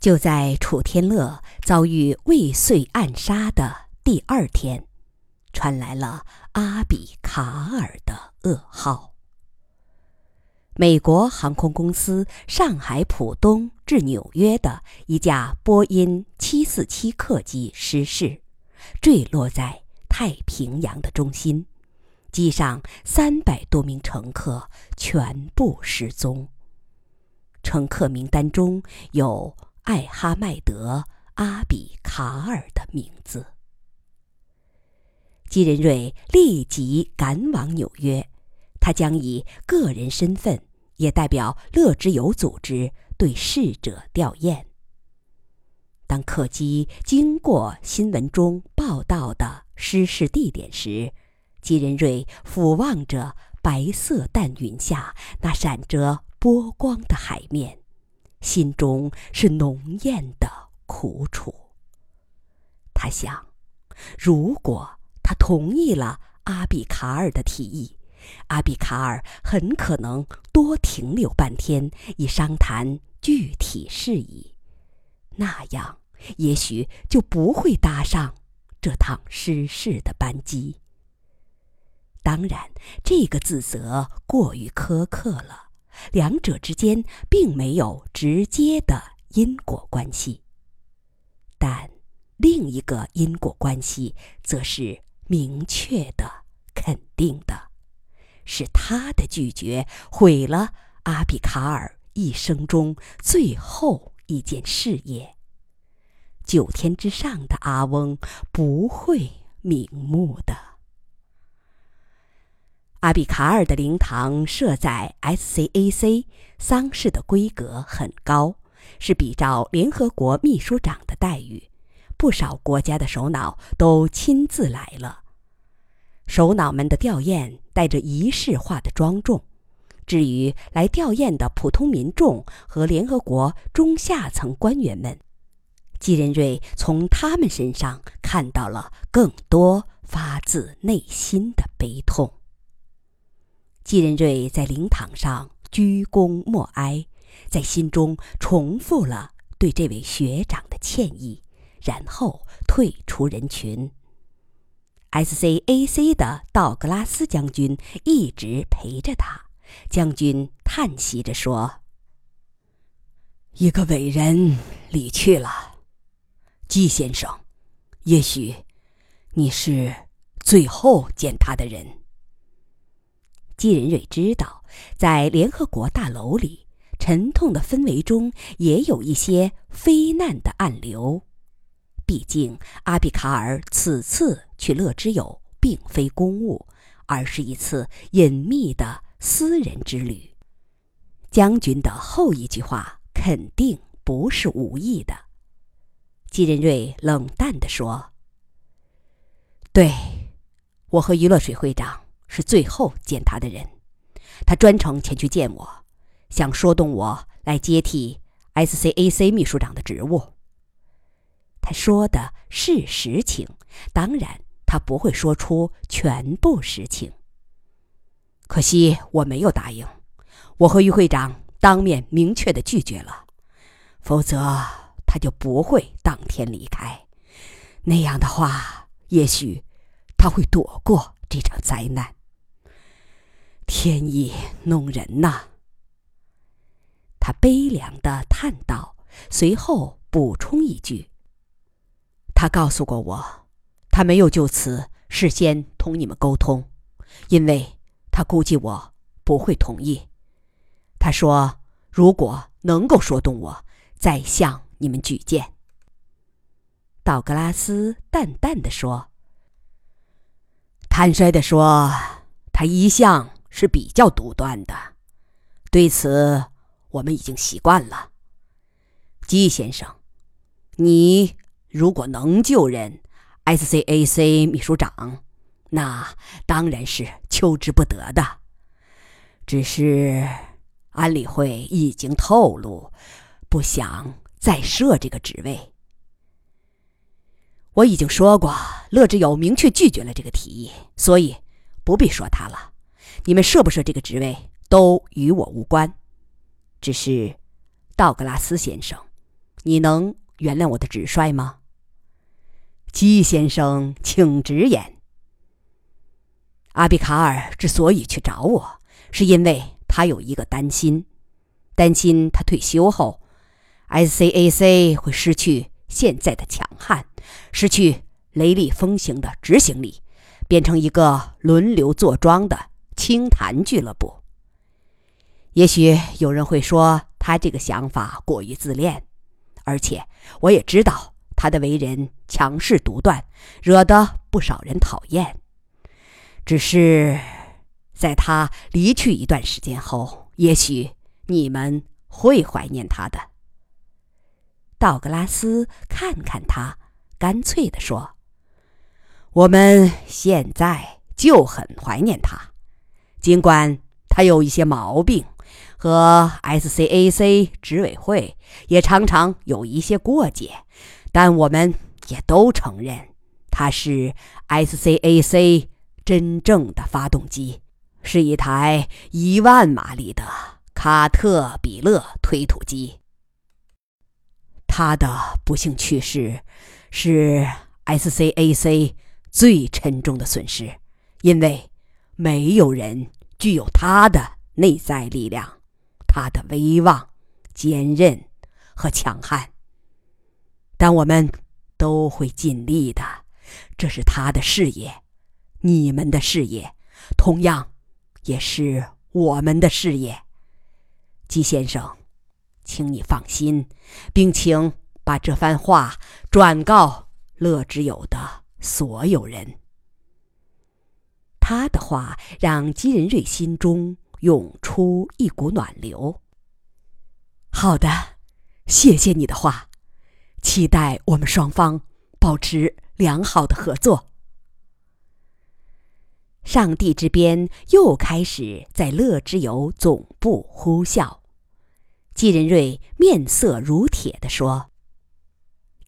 就在楚天乐遭遇未遂暗杀的第二天，传来了阿比卡尔的噩耗。美国航空公司上海浦东至纽约的一架波音747客机失事，坠落在太平洋的中心，机上三百多名乘客全部失踪。乘客名单中有。艾哈迈德·阿比卡尔的名字。基仁瑞立即赶往纽约，他将以个人身份，也代表乐之友组织对逝者吊唁。当客机经过新闻中报道的失事地点时，基仁瑞俯望着白色淡云下那闪着波光的海面。心中是浓艳的苦楚。他想，如果他同意了阿比卡尔的提议，阿比卡尔很可能多停留半天，以商谈具体事宜。那样，也许就不会搭上这趟失事的班机。当然，这个自责过于苛刻了。两者之间并没有直接的因果关系，但另一个因果关系则是明确的、肯定的，是他的拒绝毁了阿比卡尔一生中最后一件事业。九天之上的阿翁不会瞑目的。阿比卡尔的灵堂设在 SCAC，丧事的规格很高，是比照联合国秘书长的待遇。不少国家的首脑都亲自来了。首脑们的吊唁带着仪式化的庄重。至于来吊唁的普通民众和联合国中下层官员们，基仁瑞从他们身上看到了更多发自内心的悲痛。季仁瑞在灵堂上鞠躬默哀，在心中重复了对这位学长的歉意，然后退出人群。S.C.A.C. 的道格拉斯将军一直陪着他。将军叹息着说：“一个伟人离去了，季先生，也许你是最后见他的人。”姬仁瑞知道，在联合国大楼里，沉痛的氛围中也有一些非难的暗流。毕竟，阿比卡尔此次去乐之友并非公务，而是一次隐秘的私人之旅。将军的后一句话肯定不是无意的。姬仁瑞冷淡地说：“对，我和余乐水会长。”是最后见他的人，他专程前去见我，想说动我来接替 SCAC 秘书长的职务。他说的是实情，当然他不会说出全部实情。可惜我没有答应，我和于会长当面明确的拒绝了，否则他就不会当天离开。那样的话，也许他会躲过这场灾难。天意弄人呐！他悲凉的叹道，随后补充一句：“他告诉过我，他没有就此事先同你们沟通，因为他估计我不会同意。他说，如果能够说动我，再向你们举荐。”道格拉斯淡淡的说：“坦率的说，他一向……”是比较独断的，对此我们已经习惯了。季先生，你如果能就任 SCAC 秘书长，那当然是求之不得的。只是安理会已经透露，不想再设这个职位。我已经说过，乐之友明确拒绝了这个提议，所以不必说他了。你们设不设这个职位都与我无关，只是道格拉斯先生，你能原谅我的直率吗？姬先生，请直言。阿比卡尔之所以去找我，是因为他有一个担心，担心他退休后，SCAC 会失去现在的强悍，失去雷厉风行的执行力，变成一个轮流坐庄的清谈俱乐部。也许有人会说他这个想法过于自恋，而且我也知道他的为人强势独断，惹得不少人讨厌。只是，在他离去一段时间后，也许你们会怀念他的。道格拉斯看看他，干脆地说：“我们现在就很怀念他，尽管他有一些毛病，和 SCAC 执委会也常常有一些过节，但我们也都承认他是 SCAC。”真正的发动机是一台一万马力的卡特比勒推土机。他的不幸去世是 SCAC 最沉重的损失，因为没有人具有他的内在力量、他的威望、坚韧和强悍。但我们都会尽力的，这是他的事业。你们的事业，同样也是我们的事业，季先生，请你放心，并请把这番话转告乐之友的所有人。他的话让姬仁瑞心中涌出一股暖流。好的，谢谢你的话，期待我们双方保持良好的合作。上帝之鞭又开始在乐之友总部呼啸。季仁瑞面色如铁地说：“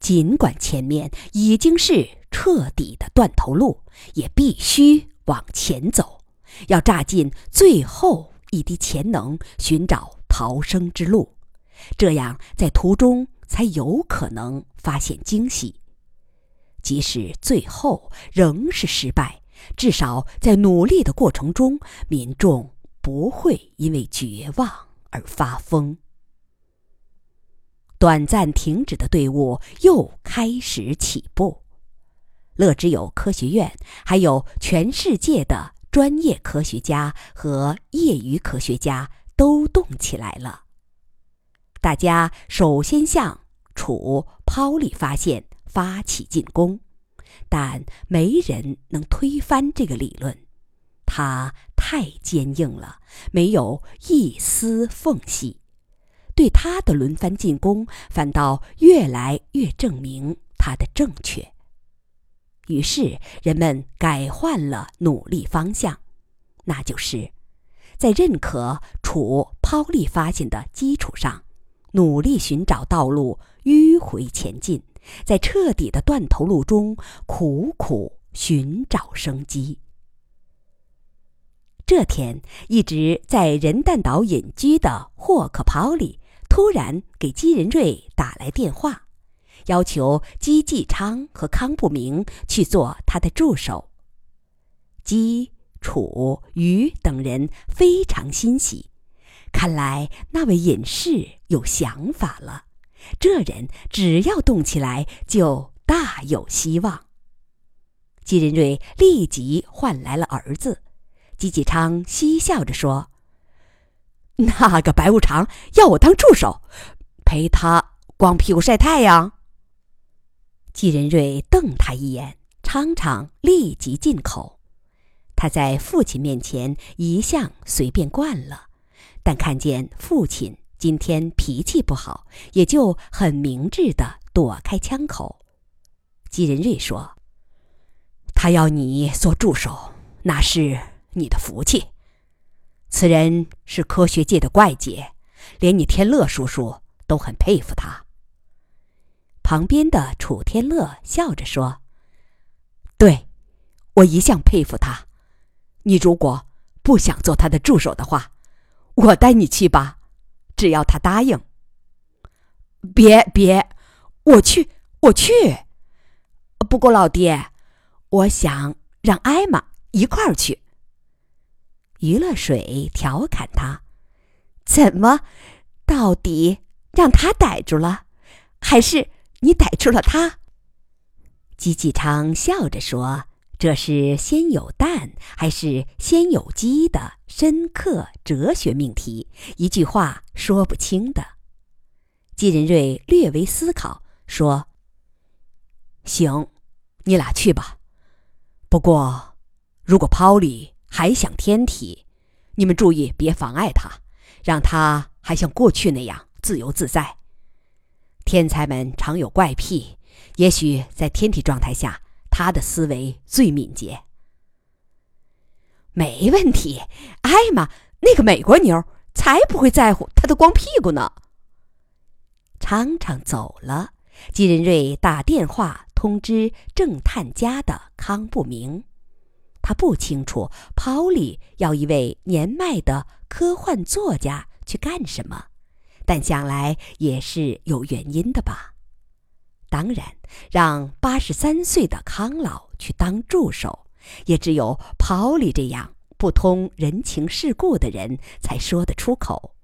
尽管前面已经是彻底的断头路，也必须往前走，要榨尽最后一滴潜能，寻找逃生之路，这样在途中才有可能发现惊喜。即使最后仍是失败。”至少在努力的过程中，民众不会因为绝望而发疯。短暂停止的队伍又开始起步，乐之友科学院还有全世界的专业科学家和业余科学家都动起来了。大家首先向楚抛力发现发起进攻。但没人能推翻这个理论，它太坚硬了，没有一丝缝隙。对他的轮番进攻，反倒越来越证明他的正确。于是人们改换了努力方向，那就是在认可楚抛利发现的基础上，努力寻找道路迂回前进。在彻底的断头路中苦苦寻找生机。这天，一直在人弹岛隐居的霍克·鲍里突然给基仁瑞打来电话，要求姬继昌和康不明去做他的助手。姬、楚、于等人非常欣喜，看来那位隐士有想法了。这人只要动起来，就大有希望。姬仁瑞立即唤来了儿子，季继昌嬉笑着说：“那个白无常要我当助手，陪他光屁股晒太阳。”季仁瑞瞪他一眼，昌昌立即进口。他在父亲面前一向随便惯了，但看见父亲。今天脾气不好，也就很明智的躲开枪口。季仁瑞说：“他要你做助手，那是你的福气。此人是科学界的怪杰，连你天乐叔叔都很佩服他。”旁边的楚天乐笑着说：“对，我一向佩服他。你如果不想做他的助手的话，我带你去吧。”只要他答应，别别，我去，我去。不过老爹，我想让艾玛一块儿去。余乐水调侃他：“怎么，到底让他逮住了，还是你逮住了他？”姬继昌笑着说：“这是先有蛋还是先有鸡的深刻哲学命题，一句话说不清的。”季仁瑞略微思考，说：“行，你俩去吧。不过，如果抛里还想天体，你们注意别妨碍他，让他还像过去那样自由自在。天才们常有怪癖，也许在天体状态下，他的思维最敏捷。没问题，艾玛那个美国妞才不会在乎他的光屁股呢。”昌昌走了，金仁瑞打电话通知正探家的康不明。他不清楚 Polly 要一位年迈的科幻作家去干什么，但想来也是有原因的吧。当然，让八十三岁的康老去当助手，也只有跑里这样不通人情世故的人才说得出口。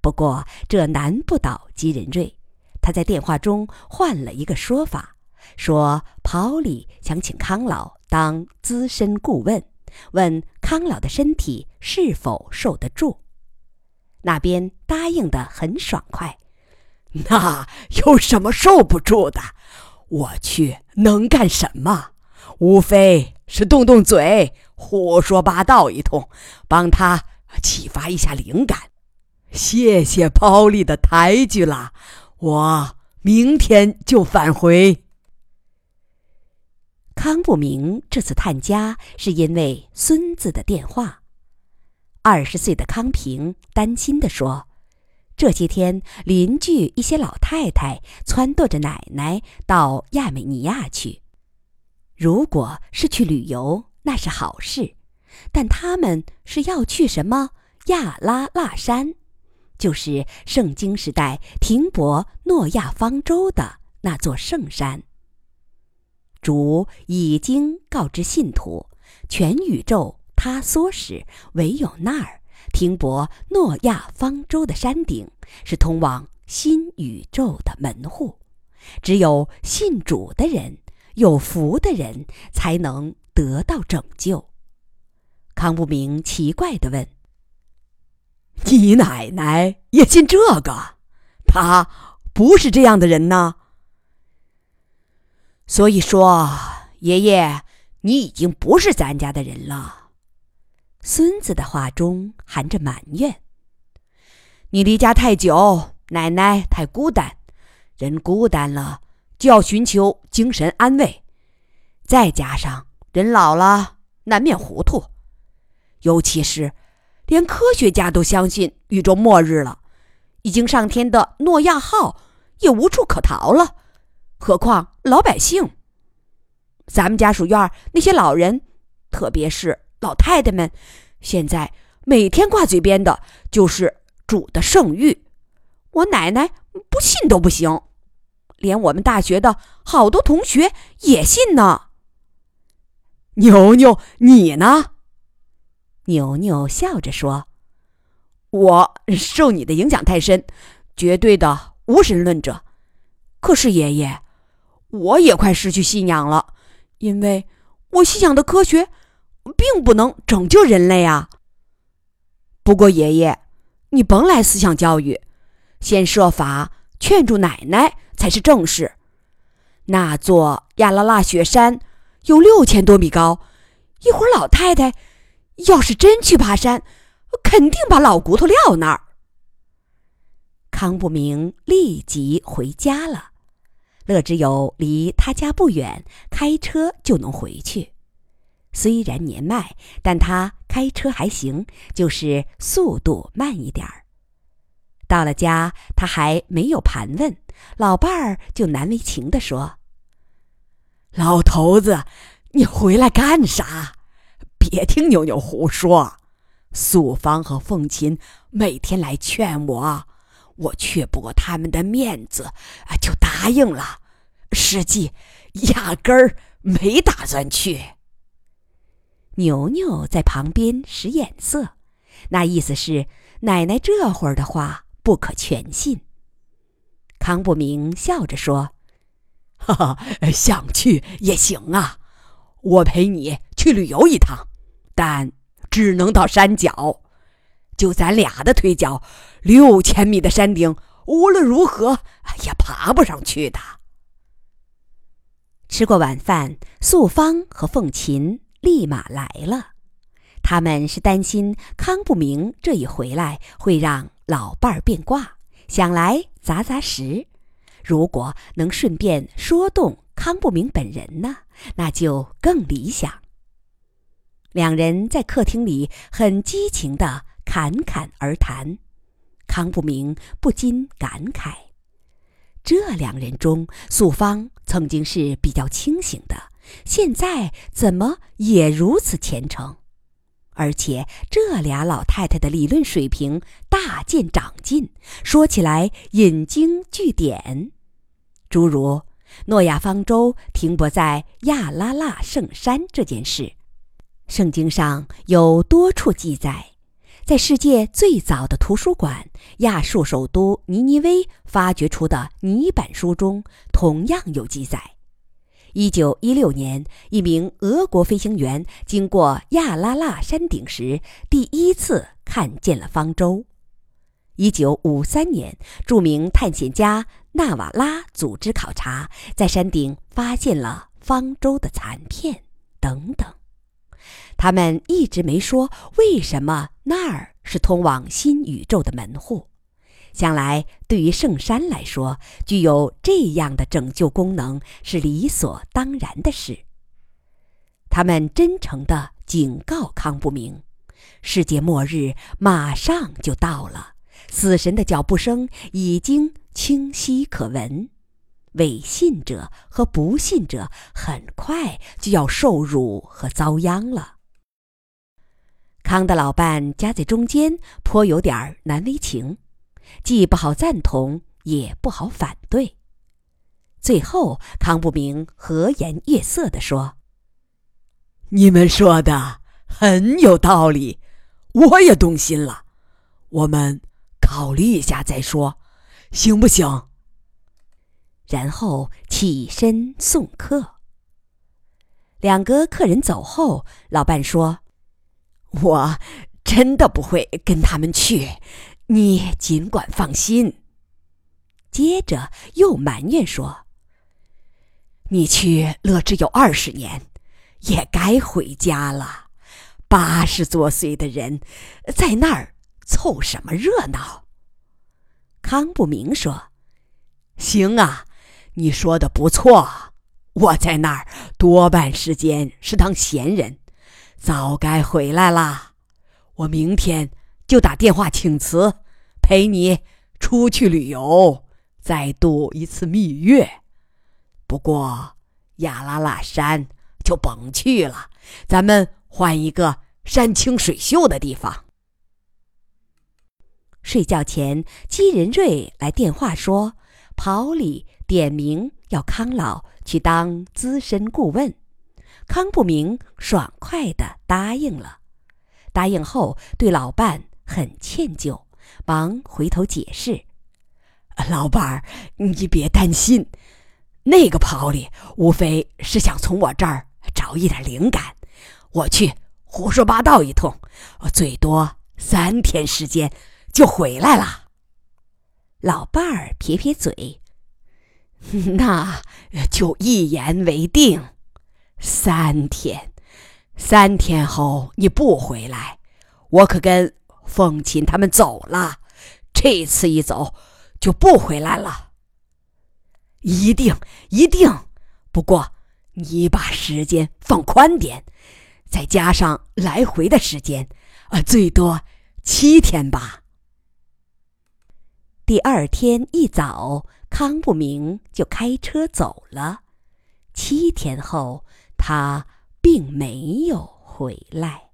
不过这难不倒吉仁瑞，他在电话中换了一个说法，说跑里想请康老当资深顾问，问康老的身体是否受得住。那边答应的很爽快，那有什么受不住的？我去能干什么？无非是动动嘴，胡说八道一通，帮他启发一下灵感。谢谢包丽的抬举了，我明天就返回。康不明这次探家是因为孙子的电话。二十岁的康平担心地说：“这些天邻居一些老太太撺掇着奶奶到亚美尼亚去，如果是去旅游那是好事，但他们是要去什么亚拉腊山？”就是圣经时代停泊诺亚方舟的那座圣山。主已经告知信徒，全宇宙塌缩时，唯有那儿停泊诺亚方舟的山顶是通往新宇宙的门户，只有信主的人、有福的人才能得到拯救。康不明奇怪地问。你奶奶也信这个？她不是这样的人呢。所以说，爷爷，你已经不是咱家的人了。孙子的话中含着埋怨。你离家太久，奶奶太孤单，人孤单了就要寻求精神安慰，再加上人老了难免糊涂，尤其是。连科学家都相信宇宙末日了，已经上天的诺亚号也无处可逃了，何况老百姓？咱们家属院那些老人，特别是老太太们，现在每天挂嘴边的就是主的圣谕。我奶奶不信都不行，连我们大学的好多同学也信呢。牛牛，你呢？牛牛笑着说：“我受你的影响太深，绝对的无神论者。可是爷爷，我也快失去信仰了，因为我信仰的科学并不能拯救人类啊。不过爷爷，你甭来思想教育，先设法劝住奶奶才是正事。那座亚拉腊雪山有六千多米高，一会儿老太太。”要是真去爬山，肯定把老骨头撂那儿。康不明立即回家了。乐之友离他家不远，开车就能回去。虽然年迈，但他开车还行，就是速度慢一点儿。到了家，他还没有盘问，老伴儿就难为情地说：“老头子，你回来干啥？”别听妞妞胡说，素芳和凤琴每天来劝我，我却不过他们的面子，啊，就答应了，实际压根儿没打算去。牛牛在旁边使眼色，那意思是奶奶这会儿的话不可全信。康不明笑着说：“哈哈，想去也行啊，我陪你去旅游一趟，但只能到山脚。就咱俩的腿脚，六千米的山顶，无论如何也爬不上去的。”吃过晚饭，素芳和凤琴。立马来了，他们是担心康不明这一回来会让老伴儿变卦，想来砸砸石。如果能顺便说动康不明本人呢，那就更理想。两人在客厅里很激情的侃侃而谈，康不明不禁感慨：这两人中，素芳曾经是比较清醒的。现在怎么也如此虔诚？而且这俩老太太的理论水平大见长进，说起来引经据典，诸如诺亚方舟停泊在亚拉腊圣山这件事，圣经上有多处记载，在世界最早的图书馆——亚述首都尼尼微发掘出的泥板书中，同样有记载。一九一六年，一名俄国飞行员经过亚拉腊山顶时，第一次看见了方舟。一九五三年，著名探险家纳瓦拉组织考察，在山顶发现了方舟的残片，等等。他们一直没说为什么那儿是通往新宇宙的门户。将来，对于圣山来说，具有这样的拯救功能是理所当然的事。他们真诚地警告康不明：世界末日马上就到了，死神的脚步声已经清晰可闻，伪信者和不信者很快就要受辱和遭殃了。康的老伴夹在中间，颇有点难为情。既不好赞同，也不好反对。最后，康不明和颜悦色地说：“你们说的很有道理，我也动心了。我们考虑一下再说，行不行？”然后起身送客。两个客人走后，老伴说：“我真的不会跟他们去。”你尽管放心。接着又埋怨说：“你去乐之有二十年，也该回家了。八十多岁的人，在那儿凑什么热闹？”康不明说：“行啊，你说的不错。我在那儿多半时间是当闲人，早该回来了。我明天。”就打电话请辞，陪你出去旅游，再度一次蜜月。不过亚拉拉山就甭去了，咱们换一个山清水秀的地方。睡觉前，姬仁瑞来电话说，跑里点名要康老去当资深顾问，康不明爽快的答应了。答应后，对老伴。很歉疚，忙回头解释：“老伴儿，你别担心，那个跑里无非是想从我这儿找一点灵感，我去胡说八道一通，最多三天时间就回来了。”老伴儿撇撇嘴：“那就一言为定，三天，三天后你不回来，我可跟……”凤琴他们走了，这次一走就不回来了。一定一定，不过你把时间放宽点，再加上来回的时间，啊，最多七天吧。第二天一早，康不明就开车走了。七天后，他并没有回来。